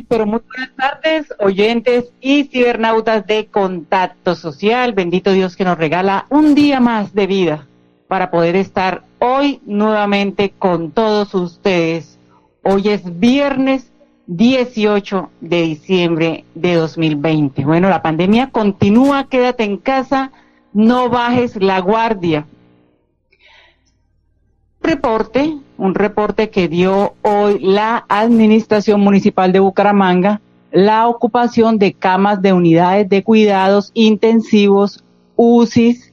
Pero muy buenas tardes, oyentes y cibernautas de Contacto Social. Bendito Dios que nos regala un día más de vida para poder estar hoy nuevamente con todos ustedes. Hoy es viernes 18 de diciembre de 2020. Bueno, la pandemia continúa, quédate en casa, no bajes la guardia reporte, un reporte que dio hoy la Administración Municipal de Bucaramanga, la ocupación de camas de unidades de cuidados intensivos UCIs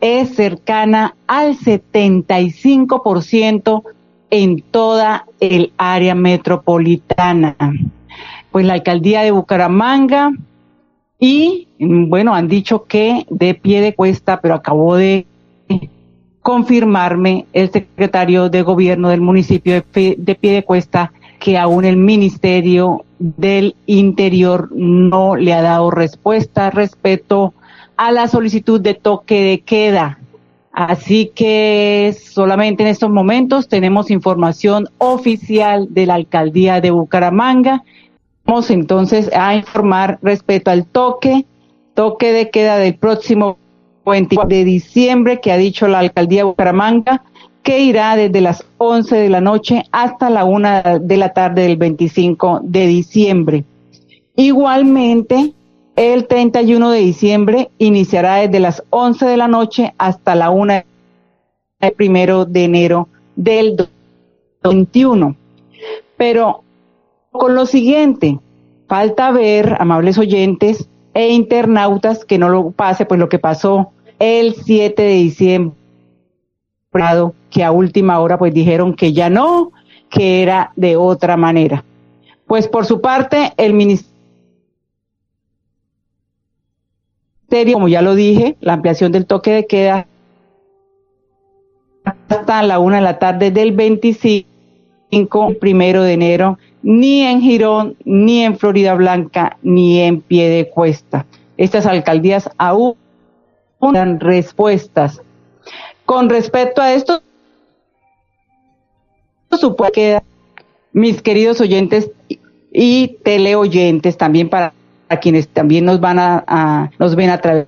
es cercana al 75% en toda el área metropolitana. Pues la alcaldía de Bucaramanga y, bueno, han dicho que de pie de cuesta, pero acabó de confirmarme el secretario de gobierno del municipio de, de Piedecuesta que aún el Ministerio del Interior no le ha dado respuesta respecto a la solicitud de toque de queda. Así que solamente en estos momentos tenemos información oficial de la alcaldía de Bucaramanga. Vamos entonces a informar respecto al toque, toque de queda del próximo de diciembre que ha dicho la alcaldía de Bucaramanga que irá desde las 11 de la noche hasta la 1 de la tarde del 25 de diciembre. Igualmente, el 31 de diciembre iniciará desde las 11 de la noche hasta la 1 el primero de enero del 2021. Pero con lo siguiente, falta ver, amables oyentes, e internautas que no lo pase, pues lo que pasó el 7 de diciembre, que a última hora pues dijeron que ya no, que era de otra manera. Pues por su parte, el ministerio, como ya lo dije, la ampliación del toque de queda hasta la una de la tarde del 25 primero de enero ni en Girón, ni en Florida Blanca, ni en Pie de Cuesta. Estas alcaldías aún dan respuestas. Con respecto a esto, supongo que mis queridos oyentes y teleoyentes también para, quienes también nos van a, nos ven a través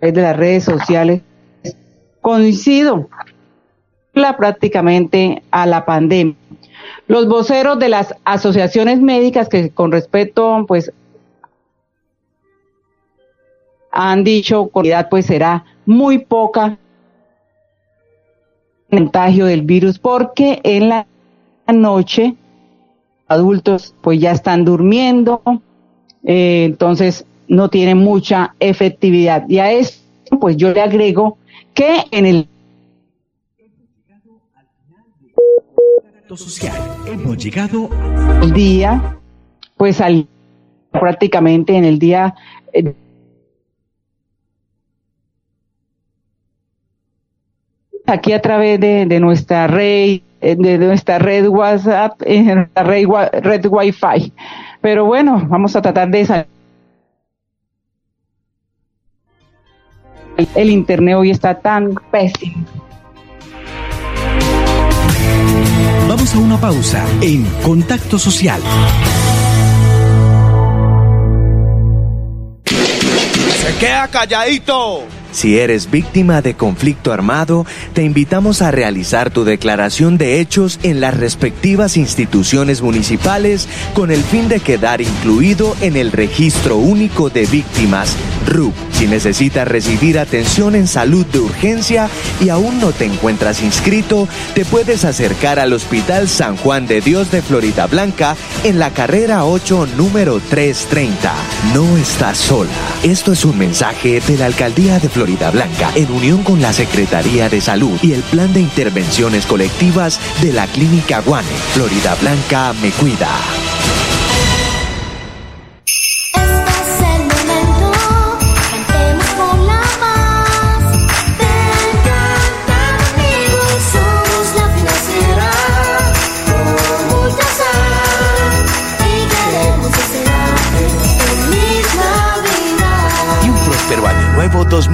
de las redes sociales, coincido prácticamente a la pandemia los voceros de las asociaciones médicas que con respecto, pues, han dicho calidad pues será muy poca contagio del virus porque en la noche adultos pues ya están durmiendo, eh, entonces no tiene mucha efectividad. Y a esto pues yo le agrego que en el social. Hemos llegado al día, pues al prácticamente en el día eh, aquí a través de, de nuestra red eh, de, nuestra red WhatsApp, en nuestra red, red Wi-Fi. Pero bueno, vamos a tratar de salir. El internet hoy está tan pésimo. Vamos a una pausa en Contacto Social. Se queda calladito Si eres víctima de conflicto armado, te invitamos a realizar tu declaración de hechos en las respectivas instituciones municipales con el fin de quedar incluido en el Registro Único de Víctimas, RUP. Si necesitas recibir atención en salud de urgencia y aún no te encuentras inscrito, te puedes acercar al Hospital San Juan de Dios de Florida Blanca en la carrera 8, número 330. No estás sola. Esto es un mensaje de la Alcaldía de Florida Blanca en unión con la Secretaría de Salud y el Plan de Intervenciones Colectivas de la Clínica Guane. Florida Blanca me cuida.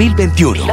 2021.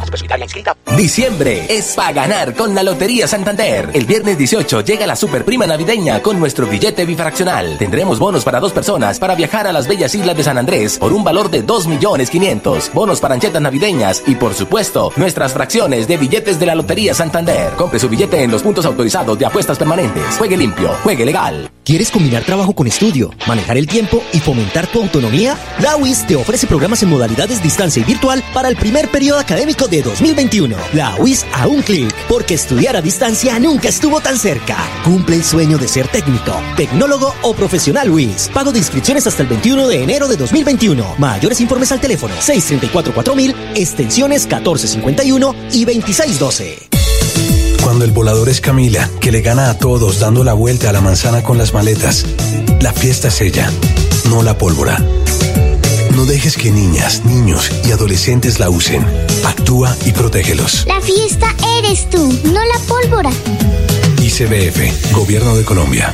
Diciembre es para ganar con la Lotería Santander. El viernes 18 llega la super prima navideña con nuestro billete bifraccional. Tendremos bonos para dos personas para viajar a las bellas islas de San Andrés por un valor de 2 millones 500. Bonos para anchetas navideñas y por supuesto nuestras fracciones de billetes de la Lotería Santander. Compre su billete en los puntos autorizados de apuestas permanentes. Juegue limpio, juegue legal. ¿Quieres combinar trabajo con estudio, manejar el tiempo y fomentar tu autonomía? La UIS te ofrece programas en modalidades distancia y virtual para el primer periodo académico de 2021. La UIS a un clic, porque estudiar a distancia nunca estuvo tan cerca. Cumple el sueño de ser técnico, tecnólogo o profesional UIS. Pago de inscripciones hasta el 21 de enero de 2021. Mayores informes al teléfono 634-4000, extensiones 1451 y 2612. Cuando el volador es Camila, que le gana a todos dando la vuelta a la manzana con las maletas. La fiesta es ella, no la pólvora. No dejes que niñas, niños y adolescentes la usen. Actúa y protégelos. La fiesta eres tú, no la pólvora. ICBF, Gobierno de Colombia.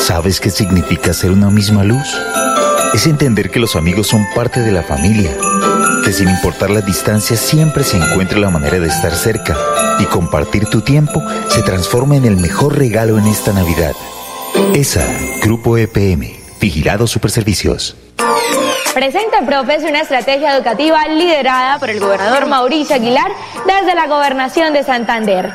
¿Sabes qué significa ser una misma luz? Es entender que los amigos son parte de la familia, que sin importar las distancias siempre se encuentra la manera de estar cerca y compartir tu tiempo se transforma en el mejor regalo en esta Navidad. ESA, Grupo EPM, Vigilado Superservicios. Presenta Profe es una estrategia educativa liderada por el gobernador Mauricio Aguilar desde la gobernación de Santander.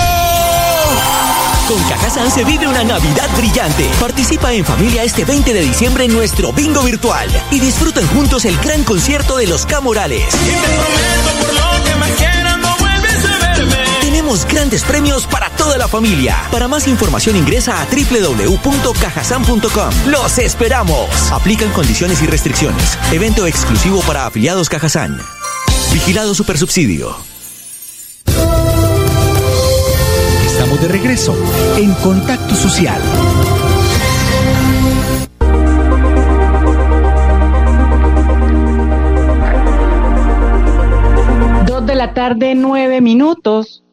Con Cajazán se vive una Navidad brillante. Participa en familia este 20 de diciembre en nuestro bingo virtual y disfruten juntos el gran concierto de los Camorales. Tenemos grandes premios para toda la familia. Para más información ingresa a www.cajazán.com. ¡Los esperamos! Aplican condiciones y restricciones. Evento exclusivo para afiliados Cajazán. Vigilado Supersubsidio. De regreso en Contacto Social. Dos de la tarde, nueve minutos.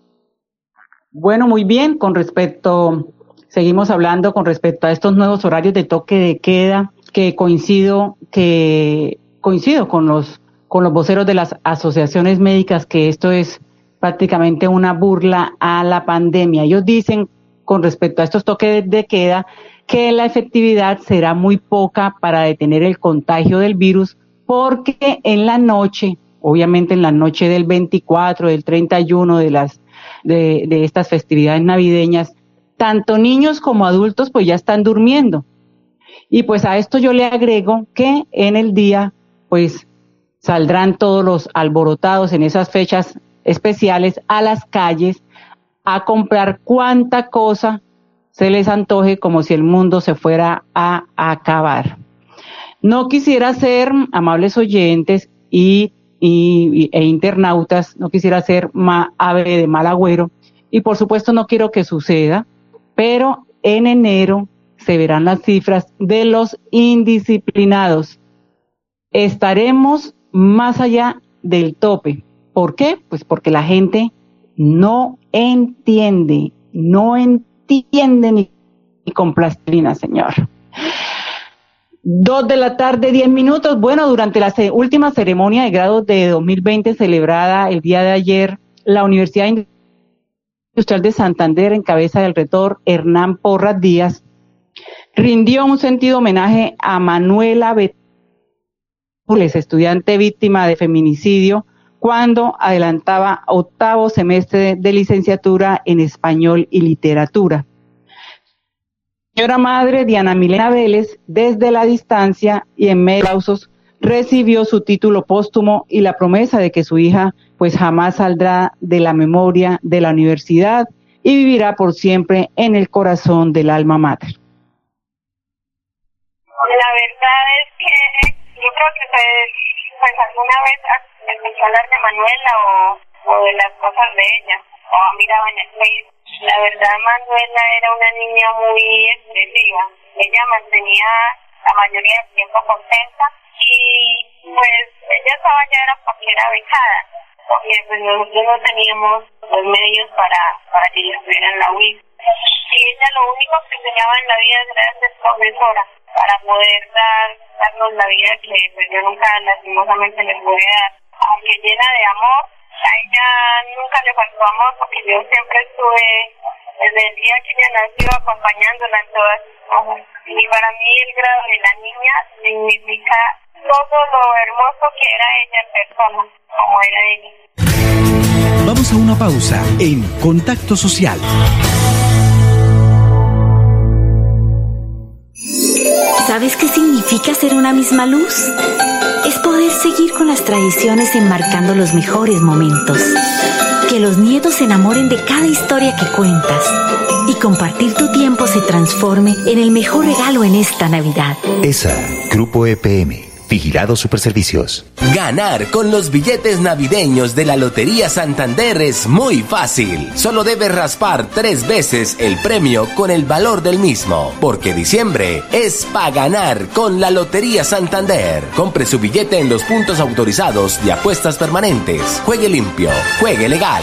Bueno, muy bien, con respecto, seguimos hablando con respecto a estos nuevos horarios de toque de queda, que coincido, que coincido con los, con los voceros de las asociaciones médicas que esto es prácticamente una burla a la pandemia. Ellos dicen con respecto a estos toques de queda que la efectividad será muy poca para detener el contagio del virus porque en la noche, obviamente en la noche del 24, del 31 de las de, de estas festividades navideñas, tanto niños como adultos pues ya están durmiendo. Y pues a esto yo le agrego que en el día pues saldrán todos los alborotados en esas fechas especiales a las calles a comprar cuanta cosa se les antoje como si el mundo se fuera a acabar. No quisiera ser, amables oyentes y, e internautas, no quisiera ser ma, ave de mal agüero y por supuesto no quiero que suceda, pero en enero se verán las cifras de los indisciplinados. Estaremos más allá del tope. ¿Por qué? Pues porque la gente no entiende, no entiende ni, con plastilina, señor. Dos de la tarde, diez minutos. Bueno, durante la última ceremonia de grados de 2020 celebrada el día de ayer, la Universidad Industrial de Santander, en cabeza del rector Hernán Porras Díaz, rindió un sentido homenaje a Manuela Betules, estudiante víctima de feminicidio, cuando adelantaba octavo semestre de licenciatura en español y literatura. Señora madre Diana Milena Vélez, desde la distancia y en medio de aplausos, recibió su título póstumo y la promesa de que su hija pues jamás saldrá de la memoria de la universidad y vivirá por siempre en el corazón del alma mater. La verdad es que yo creo que pues alguna vez escuchó hablar de Manuela o, o de las cosas de ella, o en el Facebook. La verdad, Manuela era una niña muy expresiva. Ella mantenía la mayoría del tiempo contenta y pues ella estaba ya era porque era becada, porque pues nosotros no teníamos los medios para, para que ella estuviera en la UIS. Y ella lo único que enseñaba en la vida era ser profesora para poder dar, darnos la vida que pues yo nunca lastimosamente le pude dar aunque llena de amor, a ella nunca le faltó amor porque yo siempre estuve desde el día que ella nació acompañándola en todas sus cosas. Y para mí el grado de la niña significa todo lo hermoso que era ella en persona, como era ella. Vamos a una pausa en Contacto Social. ¿Sabes qué significa ser una misma luz? Es poder seguir con las tradiciones enmarcando los mejores momentos. Que los nietos se enamoren de cada historia que cuentas y compartir tu tiempo se transforme en el mejor regalo en esta Navidad. ESA, Grupo EPM. Vigilado Superservicios. Ganar con los billetes navideños de la Lotería Santander es muy fácil. Solo debes raspar tres veces el premio con el valor del mismo. Porque diciembre es para ganar con la Lotería Santander. Compre su billete en los puntos autorizados de apuestas permanentes. Juegue limpio, juegue legal.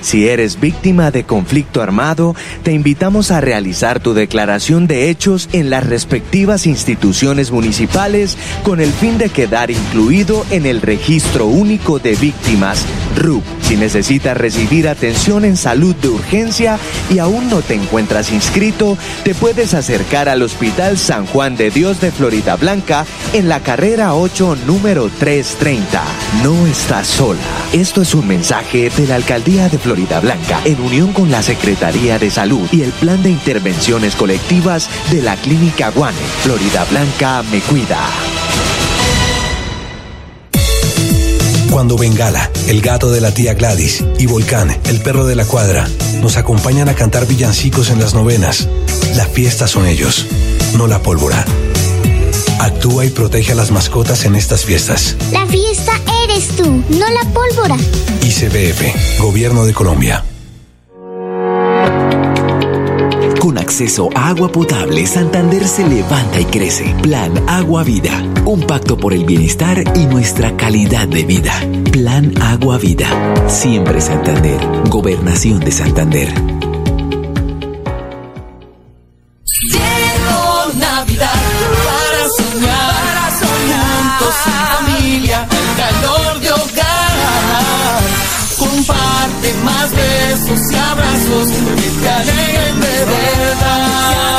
Si eres víctima de conflicto armado, te invitamos a realizar tu declaración de hechos en las respectivas instituciones municipales con el fin de quedar incluido en el Registro Único de Víctimas, RUP. Si necesitas recibir atención en salud de urgencia y aún no te encuentras inscrito, te puedes acercar al Hospital San Juan de Dios de Florida Blanca en la carrera 8, número 330. No estás sola. Esto es un mensaje de la Alcaldía de Florida Blanca en unión con la Secretaría de Salud y el Plan de Intervenciones Colectivas de la Clínica Guane. Florida Blanca me cuida. Cuando Bengala, el gato de la tía Gladys, y Volcán, el perro de la cuadra, nos acompañan a cantar villancicos en las novenas, la fiesta son ellos, no la pólvora. Actúa y protege a las mascotas en estas fiestas. La fiesta eres tú, no la pólvora. ICBF, Gobierno de Colombia. Con acceso a agua potable, Santander se levanta y crece. Plan Agua Vida. Un pacto por el bienestar y nuestra calidad de vida. Plan Agua Vida. Siempre Santander. Gobernación de Santander. besos y abrazos que te alegren de verdad.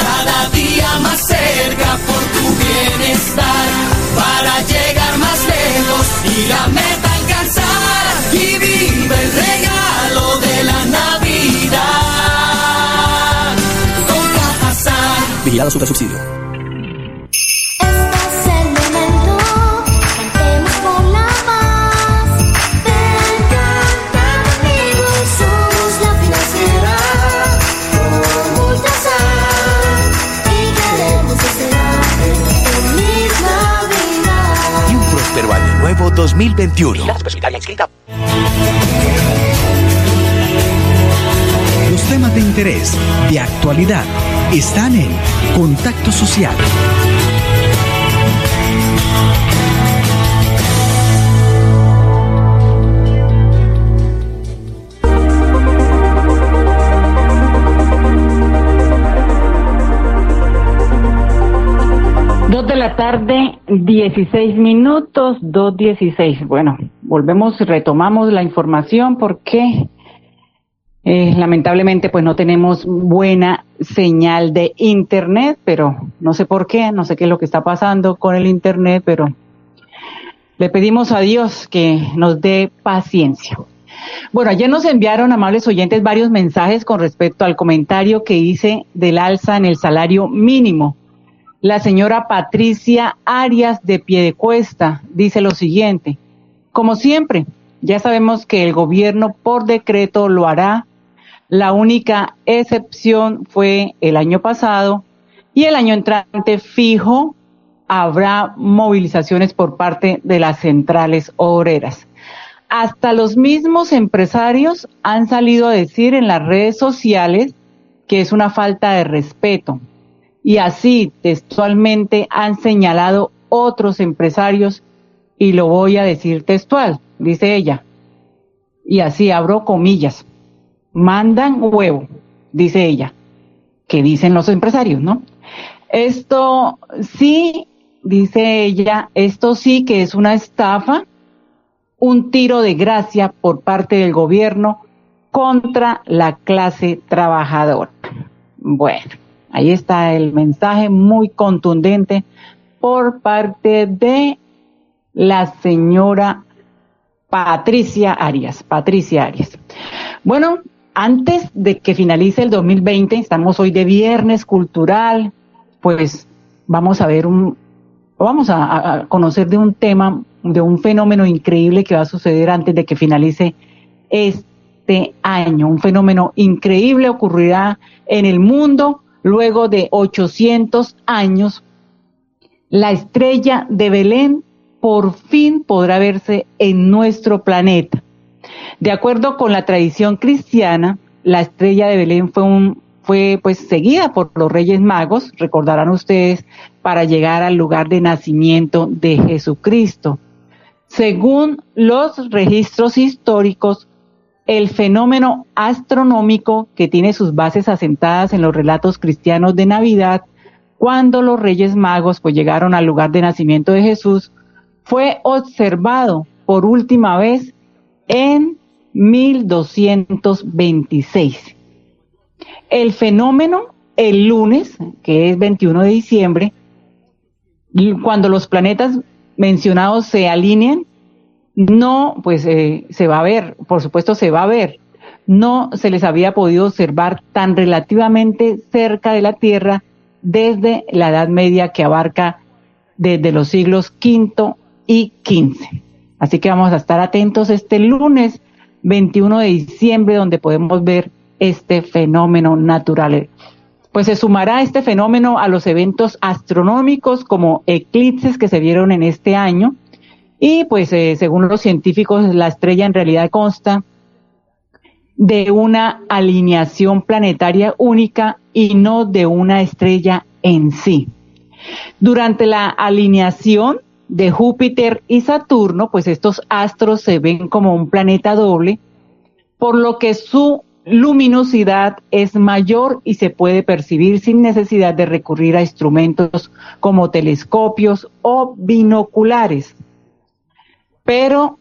Cada día más cerca por tu bienestar, para llegar más lejos y la meta alcanzar. Y vive el regalo de la Navidad. Con Cajasar. Vigilado Super Subsidio. 2021. Los temas de interés, de actualidad, están en Contacto Social. Tarde, 16 minutos, 2.16. Bueno, volvemos, retomamos la información porque eh, lamentablemente pues no tenemos buena señal de internet, pero no sé por qué, no sé qué es lo que está pasando con el internet, pero le pedimos a Dios que nos dé paciencia. Bueno, ayer nos enviaron, amables oyentes, varios mensajes con respecto al comentario que hice del alza en el salario mínimo la señora Patricia Arias de Piedecuesta dice lo siguiente, como siempre, ya sabemos que el gobierno por decreto lo hará. La única excepción fue el año pasado y el año entrante fijo habrá movilizaciones por parte de las centrales obreras. Hasta los mismos empresarios han salido a decir en las redes sociales que es una falta de respeto, y así textualmente han señalado otros empresarios y lo voy a decir textual, dice ella. Y así abro comillas. Mandan huevo, dice ella, que dicen los empresarios, ¿no? Esto sí, dice ella, esto sí que es una estafa, un tiro de gracia por parte del gobierno contra la clase trabajadora. Bueno, Ahí está el mensaje muy contundente por parte de la señora Patricia Arias. Patricia Arias. Bueno, antes de que finalice el 2020, estamos hoy de viernes cultural, pues vamos a ver un, vamos a, a, conocer de un tema, de un fenómeno increíble que va a suceder antes de que finalice este año. Un fenómeno increíble ocurrirá en el mundo luego de 800 años, la estrella de Belén por fin podrá verse en nuestro planeta. De acuerdo con la tradición cristiana, la estrella de Belén fue pues seguida por los Reyes Magos, recordarán ustedes, para llegar al lugar de nacimiento de Jesucristo. Según los registros históricos, el fenómeno astronómico que tiene sus bases asentadas en los relatos cristianos de Navidad, cuando los Reyes Magos pues llegaron al lugar de nacimiento de Jesús, fue observado por última vez en 1226. El fenómeno el lunes, que es 21 de diciembre, cuando los planetas mencionados se alineen, no, pues eh, se va a ver, por supuesto se va a ver. No se les había podido observar tan relativamente cerca de la Tierra desde la Edad Media que abarca desde los siglos V y XV. Así que vamos a estar atentos este lunes 21 de diciembre donde podemos ver este fenómeno natural. Pues se sumará este fenómeno a los eventos astronómicos como eclipses que se vieron en este año, y pues eh, según los científicos, la estrella en realidad consta de una alineación planetaria única y no de una estrella en sí. Durante la alineación de Júpiter y Saturno, pues estos astros se ven como un planeta doble, por lo que su luminosidad es mayor y se puede percibir sin necesidad de recurrir a instrumentos como telescopios o binoculares pero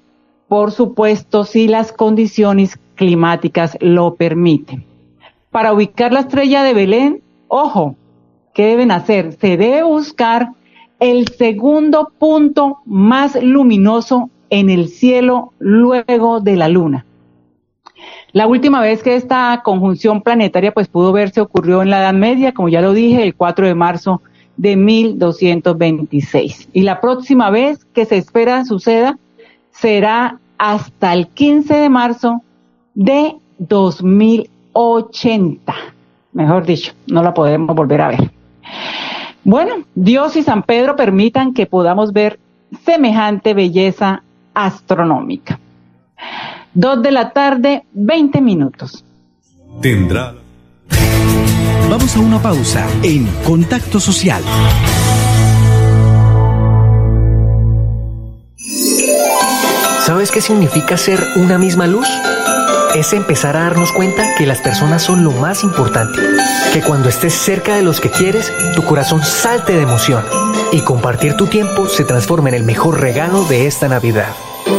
por supuesto si las condiciones climáticas lo permiten. Para ubicar la estrella de Belén, ojo, ¿qué deben hacer? Se debe buscar el segundo punto más luminoso en el cielo luego de la luna. La última vez que esta conjunción planetaria pues pudo verse ocurrió en la Edad Media, como ya lo dije, el 4 de marzo de 1226. Y la próxima vez que se espera suceda será hasta el 15 de marzo de 2080. Mejor dicho, no la podemos volver a ver. Bueno, Dios y San Pedro permitan que podamos ver semejante belleza astronómica. Dos de la tarde, 20 minutos. Tendrá. Vamos a una pausa en Contacto Social. ¿Sabes qué significa ser una misma luz? Es empezar a darnos cuenta que las personas son lo más importante. Que cuando estés cerca de los que quieres, tu corazón salte de emoción. Y compartir tu tiempo se transforma en el mejor regalo de esta Navidad.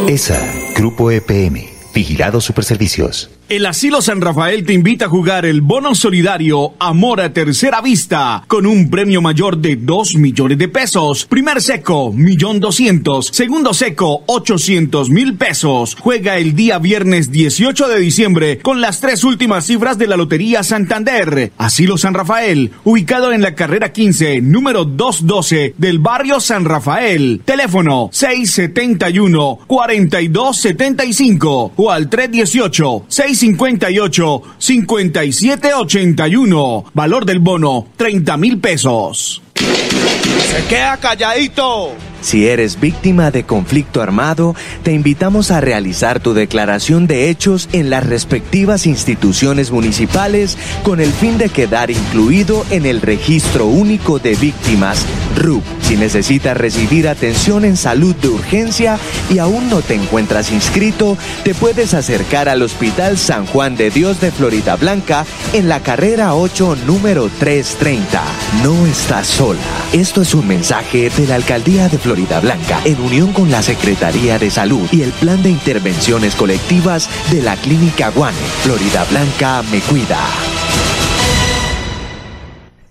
ESA, Grupo EPM, Vigilado Superservicios. El Asilo San Rafael te invita a jugar el bono solidario Amor a Tercera Vista con un premio mayor de 2 millones de pesos. Primer seco, millón doscientos. Segundo seco, 800 mil pesos. Juega el día viernes 18 de diciembre con las tres últimas cifras de la Lotería Santander. Asilo San Rafael, ubicado en la carrera 15, número 212 del barrio San Rafael. Teléfono 671-4275 o al 318 6 58 5781. Valor del bono 30 mil pesos. Se queda calladito. Si eres víctima de conflicto armado, te invitamos a realizar tu declaración de hechos en las respectivas instituciones municipales con el fin de quedar incluido en el Registro Único de Víctimas, RUP. Si necesitas recibir atención en salud de urgencia y aún no te encuentras inscrito, te puedes acercar al Hospital San Juan de Dios de Florida Blanca en la carrera 8, número 330. No estás sola. Esto es un mensaje de la Alcaldía de Florida Blanca en unión con la Secretaría de Salud y el Plan de Intervenciones Colectivas de la Clínica Guane. Florida Blanca me cuida.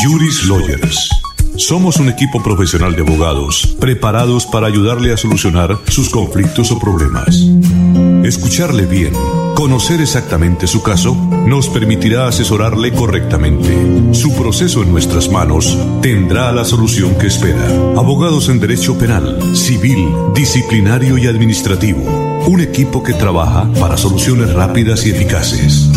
Juris Lawyers. Somos un equipo profesional de abogados preparados para ayudarle a solucionar sus conflictos o problemas. Escucharle bien, conocer exactamente su caso, nos permitirá asesorarle correctamente. Su proceso en nuestras manos tendrá la solución que espera. Abogados en Derecho Penal, Civil, Disciplinario y Administrativo. Un equipo que trabaja para soluciones rápidas y eficaces.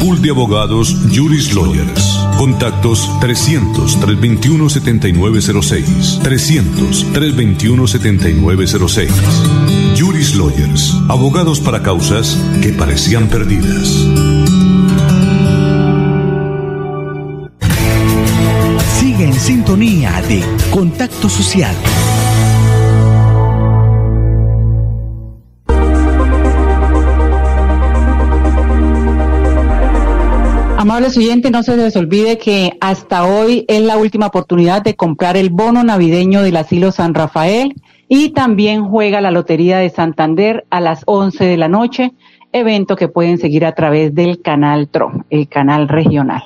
Pool de abogados Juris Lawyers. Contactos 300-321-7906. 300-321-7906. Juris Lawyers. Abogados para causas que parecían perdidas. Sigue en sintonía de Contacto Social. No se les olvide que hasta hoy es la última oportunidad de comprar el bono navideño del Asilo San Rafael y también juega la Lotería de Santander a las 11 de la noche, evento que pueden seguir a través del canal TRO, el canal regional.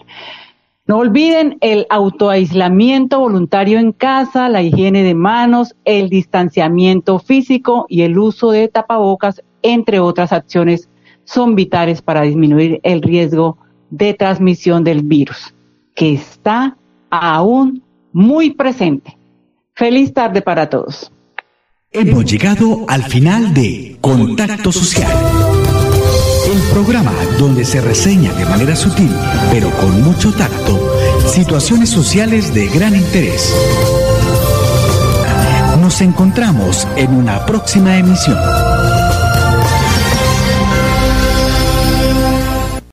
No olviden el autoaislamiento voluntario en casa, la higiene de manos, el distanciamiento físico y el uso de tapabocas, entre otras acciones, son vitales para disminuir el riesgo de transmisión del virus, que está aún muy presente. Feliz tarde para todos. Hemos llegado al final de Contacto Social. El programa donde se reseña de manera sutil, pero con mucho tacto, situaciones sociales de gran interés. Nos encontramos en una próxima emisión.